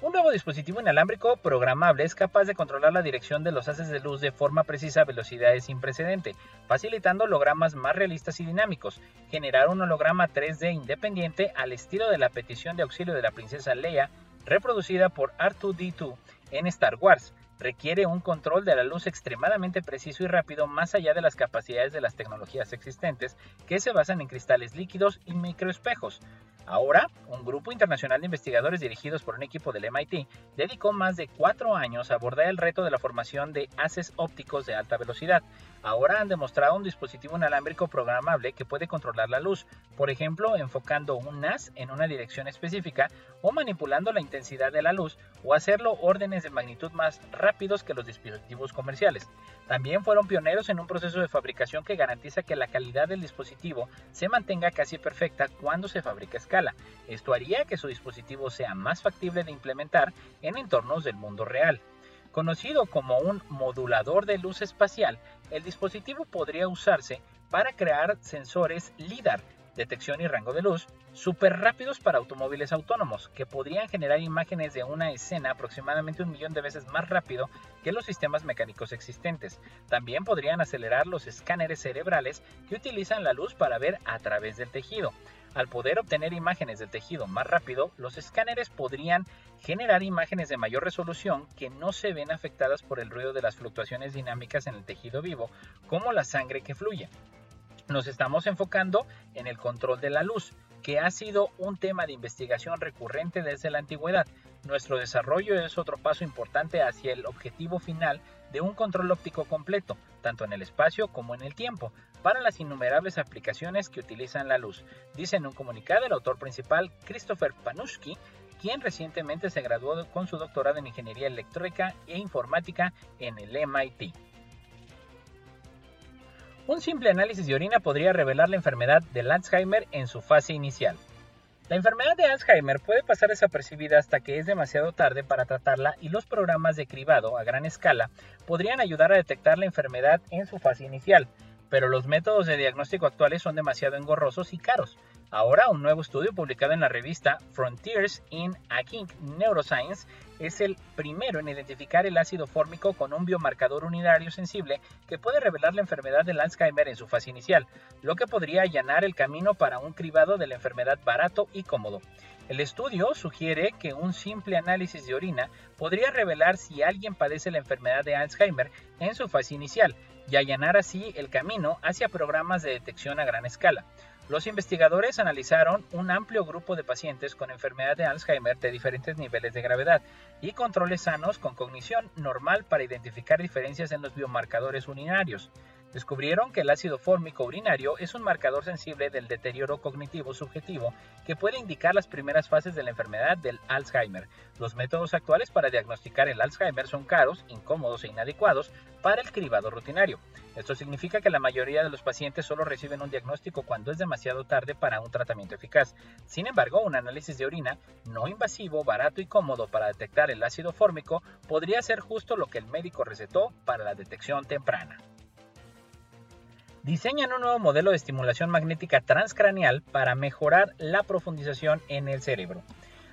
Un nuevo dispositivo inalámbrico programable es capaz de controlar la dirección de los haces de luz de forma precisa a velocidades sin precedente, facilitando hologramas más realistas y dinámicos. Generar un holograma 3D independiente al estilo de la petición de auxilio de la princesa Leia, reproducida por R2D2 en Star Wars, requiere un control de la luz extremadamente preciso y rápido más allá de las capacidades de las tecnologías existentes que se basan en cristales líquidos y microespejos. Ahora, un grupo internacional de investigadores dirigidos por un equipo del MIT dedicó más de cuatro años a abordar el reto de la formación de haces ópticos de alta velocidad. Ahora han demostrado un dispositivo inalámbrico programable que puede controlar la luz, por ejemplo, enfocando un NAS en una dirección específica o manipulando la intensidad de la luz o hacerlo órdenes de magnitud más rápidos que los dispositivos comerciales. También fueron pioneros en un proceso de fabricación que garantiza que la calidad del dispositivo se mantenga casi perfecta cuando se fabrica escala. Esto haría que su dispositivo sea más factible de implementar en entornos del mundo real. Conocido como un modulador de luz espacial, el dispositivo podría usarse para crear sensores LIDAR detección y rango de luz, súper rápidos para automóviles autónomos, que podrían generar imágenes de una escena aproximadamente un millón de veces más rápido que los sistemas mecánicos existentes. También podrían acelerar los escáneres cerebrales que utilizan la luz para ver a través del tejido. Al poder obtener imágenes del tejido más rápido, los escáneres podrían generar imágenes de mayor resolución que no se ven afectadas por el ruido de las fluctuaciones dinámicas en el tejido vivo, como la sangre que fluye nos estamos enfocando en el control de la luz, que ha sido un tema de investigación recurrente desde la antigüedad. Nuestro desarrollo es otro paso importante hacia el objetivo final de un control óptico completo, tanto en el espacio como en el tiempo, para las innumerables aplicaciones que utilizan la luz, dice en un comunicado el autor principal Christopher Panushki, quien recientemente se graduó con su doctorado en Ingeniería Electrónica e Informática en el MIT. Un simple análisis de orina podría revelar la enfermedad del Alzheimer en su fase inicial. La enfermedad de Alzheimer puede pasar desapercibida hasta que es demasiado tarde para tratarla y los programas de cribado a gran escala podrían ayudar a detectar la enfermedad en su fase inicial, pero los métodos de diagnóstico actuales son demasiado engorrosos y caros. Ahora, un nuevo estudio publicado en la revista Frontiers in Acute Neuroscience es el primero en identificar el ácido fórmico con un biomarcador unitario sensible que puede revelar la enfermedad del Alzheimer en su fase inicial, lo que podría allanar el camino para un cribado de la enfermedad barato y cómodo. El estudio sugiere que un simple análisis de orina podría revelar si alguien padece la enfermedad de Alzheimer en su fase inicial y allanar así el camino hacia programas de detección a gran escala. Los investigadores analizaron un amplio grupo de pacientes con enfermedad de Alzheimer de diferentes niveles de gravedad y controles sanos con cognición normal para identificar diferencias en los biomarcadores urinarios. Descubrieron que el ácido fórmico urinario es un marcador sensible del deterioro cognitivo subjetivo que puede indicar las primeras fases de la enfermedad del Alzheimer. Los métodos actuales para diagnosticar el Alzheimer son caros, incómodos e inadecuados para el cribado rutinario. Esto significa que la mayoría de los pacientes solo reciben un diagnóstico cuando es demasiado tarde para un tratamiento eficaz. Sin embargo, un análisis de orina no invasivo, barato y cómodo para detectar el ácido fórmico podría ser justo lo que el médico recetó para la detección temprana diseñan un nuevo modelo de estimulación magnética transcranial para mejorar la profundización en el cerebro.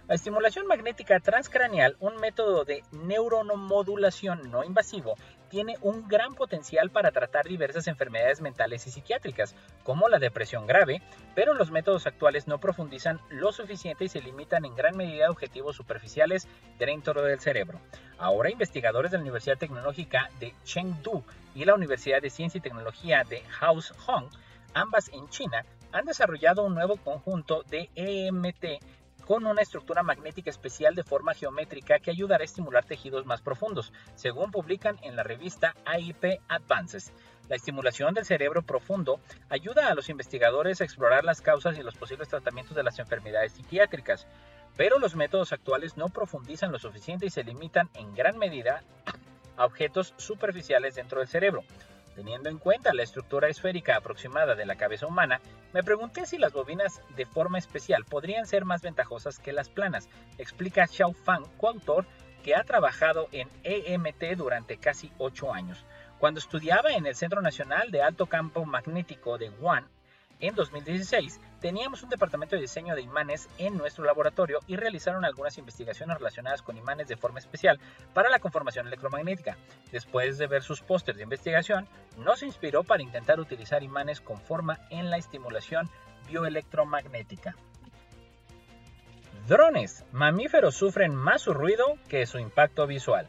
La estimulación magnética transcranial, un método de neuronomodulación no invasivo, tiene un gran potencial para tratar diversas enfermedades mentales y psiquiátricas, como la depresión grave, pero los métodos actuales no profundizan lo suficiente y se limitan en gran medida a objetivos superficiales dentro del cerebro. Ahora investigadores de la Universidad Tecnológica de Chengdu y la Universidad de Ciencia y Tecnología de Hong, ambas en China, han desarrollado un nuevo conjunto de EMT con una estructura magnética especial de forma geométrica que ayudará a estimular tejidos más profundos, según publican en la revista AIP Advances. La estimulación del cerebro profundo ayuda a los investigadores a explorar las causas y los posibles tratamientos de las enfermedades psiquiátricas, pero los métodos actuales no profundizan lo suficiente y se limitan en gran medida a objetos superficiales dentro del cerebro. Teniendo en cuenta la estructura esférica aproximada de la cabeza humana, me pregunté si las bobinas de forma especial podrían ser más ventajosas que las planas, explica Xiao Fang, coautor que ha trabajado en EMT durante casi 8 años. Cuando estudiaba en el Centro Nacional de Alto Campo Magnético de Wuhan, en 2016 teníamos un departamento de diseño de imanes en nuestro laboratorio y realizaron algunas investigaciones relacionadas con imanes de forma especial para la conformación electromagnética. Después de ver sus pósters de investigación, nos inspiró para intentar utilizar imanes con forma en la estimulación bioelectromagnética. Drones. Mamíferos sufren más su ruido que su impacto visual.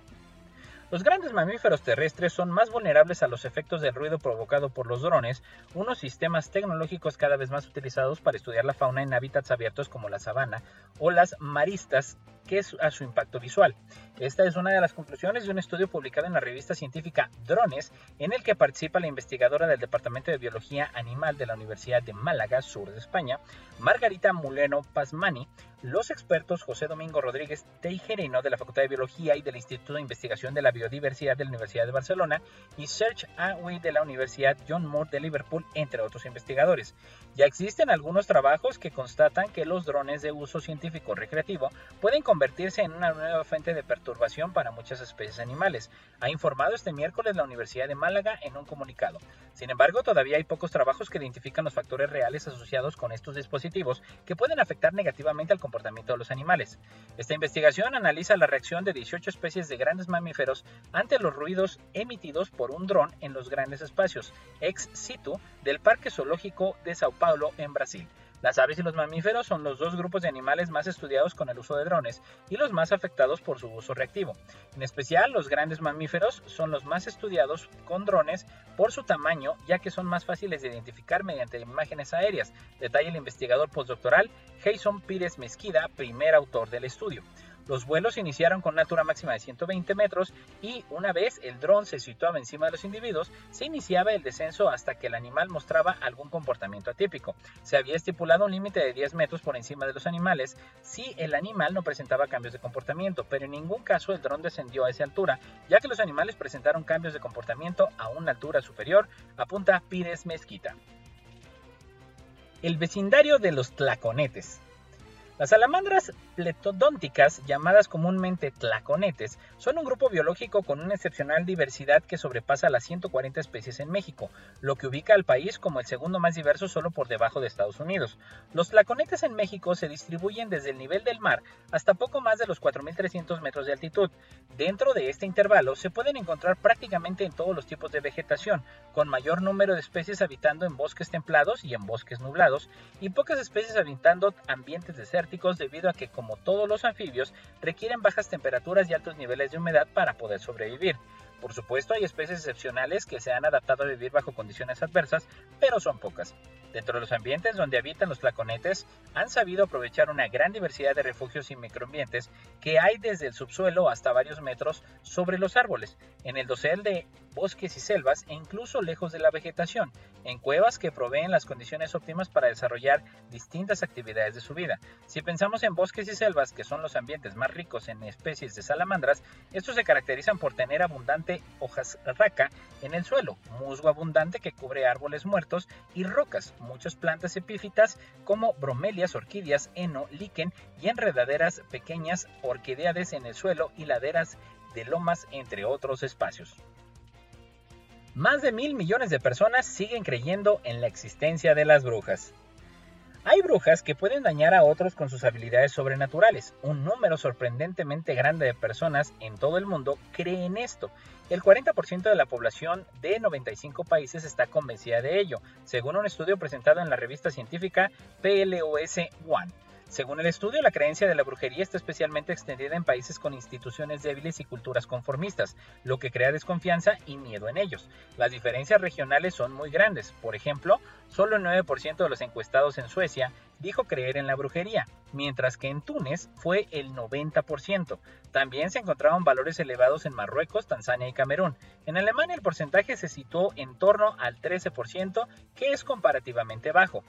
Los grandes mamíferos terrestres son más vulnerables a los efectos del ruido provocado por los drones, unos sistemas tecnológicos cada vez más utilizados para estudiar la fauna en hábitats abiertos como la sabana o las maristas que es a su impacto visual. Esta es una de las conclusiones de un estudio publicado en la revista científica Drones, en el que participa la investigadora del Departamento de Biología Animal de la Universidad de Málaga, sur de España, Margarita Muleno Pasmani, los expertos José Domingo Rodríguez Teijerino de la Facultad de Biología y del Instituto de Investigación de la Biodiversidad de la Universidad de Barcelona y Serge Awi de la Universidad John Moore de Liverpool, entre otros investigadores. Ya existen algunos trabajos que constatan que los drones de uso científico recreativo pueden convertirse en una nueva fuente de perturbación para muchas especies animales, ha informado este miércoles la Universidad de Málaga en un comunicado. Sin embargo, todavía hay pocos trabajos que identifican los factores reales asociados con estos dispositivos que pueden afectar negativamente al comportamiento de los animales. Esta investigación analiza la reacción de 18 especies de grandes mamíferos ante los ruidos emitidos por un dron en los grandes espacios ex situ del Parque Zoológico de Sao Paulo en Brasil. Las aves y los mamíferos son los dos grupos de animales más estudiados con el uso de drones y los más afectados por su uso reactivo. En especial, los grandes mamíferos son los más estudiados con drones por su tamaño, ya que son más fáciles de identificar mediante imágenes aéreas, detalla el investigador postdoctoral Jason Pires Mezquida, primer autor del estudio. Los vuelos iniciaron con una altura máxima de 120 metros y una vez el dron se situaba encima de los individuos, se iniciaba el descenso hasta que el animal mostraba algún comportamiento atípico. Se había estipulado un límite de 10 metros por encima de los animales si el animal no presentaba cambios de comportamiento, pero en ningún caso el dron descendió a esa altura, ya que los animales presentaron cambios de comportamiento a una altura superior, apunta Pires Mezquita. El vecindario de los tlaconetes. Las salamandras pletodónticas, llamadas comúnmente tlaconetes, son un grupo biológico con una excepcional diversidad que sobrepasa las 140 especies en México, lo que ubica al país como el segundo más diverso solo por debajo de Estados Unidos. Los tlaconetes en México se distribuyen desde el nivel del mar hasta poco más de los 4.300 metros de altitud. Dentro de este intervalo se pueden encontrar prácticamente en todos los tipos de vegetación, con mayor número de especies habitando en bosques templados y en bosques nublados, y pocas especies habitando ambientes debido a que, como todos los anfibios, requieren bajas temperaturas y altos niveles de humedad para poder sobrevivir. Por supuesto, hay especies excepcionales que se han adaptado a vivir bajo condiciones adversas, pero son pocas. Dentro de los ambientes donde habitan los tlaconetes, han sabido aprovechar una gran diversidad de refugios y microambientes que hay desde el subsuelo hasta varios metros sobre los árboles, en el dosel de bosques y selvas e incluso lejos de la vegetación, en cuevas que proveen las condiciones óptimas para desarrollar distintas actividades de su vida. Si pensamos en bosques y selvas, que son los ambientes más ricos en especies de salamandras, estos se caracterizan por tener abundante hojas raca en el suelo, musgo abundante que cubre árboles muertos y rocas, muchas plantas epífitas como bromelias, orquídeas, heno, líquen y enredaderas pequeñas orquideades en el suelo y laderas de lomas, entre otros espacios. Más de mil millones de personas siguen creyendo en la existencia de las brujas. Hay brujas que pueden dañar a otros con sus habilidades sobrenaturales. Un número sorprendentemente grande de personas en todo el mundo creen esto. El 40% de la población de 95 países está convencida de ello, según un estudio presentado en la revista científica PLOS One. Según el estudio, la creencia de la brujería está especialmente extendida en países con instituciones débiles y culturas conformistas, lo que crea desconfianza y miedo en ellos. Las diferencias regionales son muy grandes. Por ejemplo, solo el 9% de los encuestados en Suecia dijo creer en la brujería, mientras que en Túnez fue el 90%. También se encontraban valores elevados en Marruecos, Tanzania y Camerún. En Alemania el porcentaje se situó en torno al 13%, que es comparativamente bajo.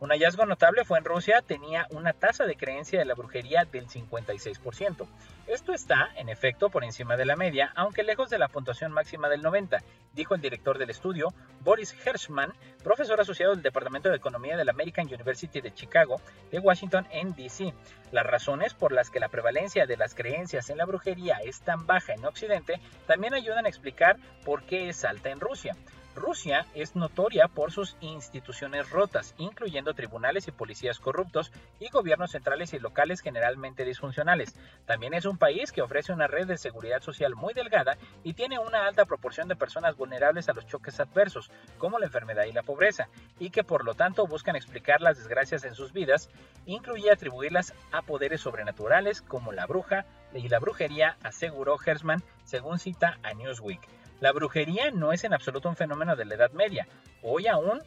Un hallazgo notable fue en Rusia, tenía una tasa de creencia de la brujería del 56%. Esto está, en efecto, por encima de la media, aunque lejos de la puntuación máxima del 90, dijo el director del estudio, Boris Hershman, profesor asociado del Departamento de Economía de la American University de Chicago, de Washington en DC. Las razones por las que la prevalencia de las creencias en la brujería es tan baja en Occidente también ayudan a explicar por qué es alta en Rusia. Rusia es notoria por sus instituciones rotas, incluyendo tribunales y policías corruptos y gobiernos centrales y locales generalmente disfuncionales. También es un país que ofrece una red de seguridad social muy delgada y tiene una alta proporción de personas vulnerables a los choques adversos, como la enfermedad y la pobreza, y que por lo tanto buscan explicar las desgracias en sus vidas, incluye atribuirlas a poderes sobrenaturales como la bruja y la brujería, aseguró Hersman, según cita a Newsweek. La brujería no es en absoluto un fenómeno de la Edad Media. Hoy aún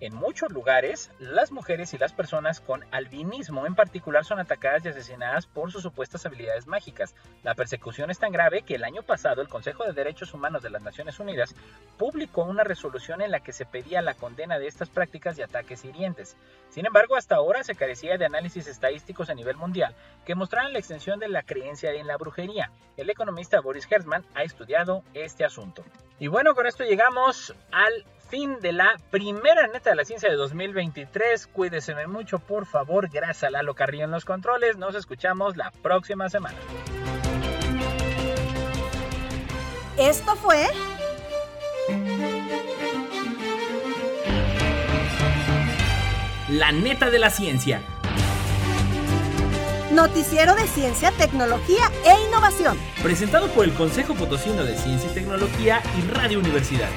en muchos lugares, las mujeres y las personas con albinismo en particular son atacadas y asesinadas por sus supuestas habilidades mágicas. La persecución es tan grave que el año pasado el Consejo de Derechos Humanos de las Naciones Unidas publicó una resolución en la que se pedía la condena de estas prácticas de ataques hirientes. Sin embargo, hasta ahora se carecía de análisis estadísticos a nivel mundial que mostraran la extensión de la creencia en la brujería. El economista Boris Hertzman ha estudiado este asunto. Y bueno, con esto llegamos al fin de la primera neta de la ciencia de 2023. Cuídese mucho, por favor. Gracias a Lalo Carrillo en los controles. Nos escuchamos la próxima semana. Esto fue... La neta de la ciencia. Noticiero de Ciencia, Tecnología e Innovación. Presentado por el Consejo Potosino de Ciencia y Tecnología y Radio Universidad.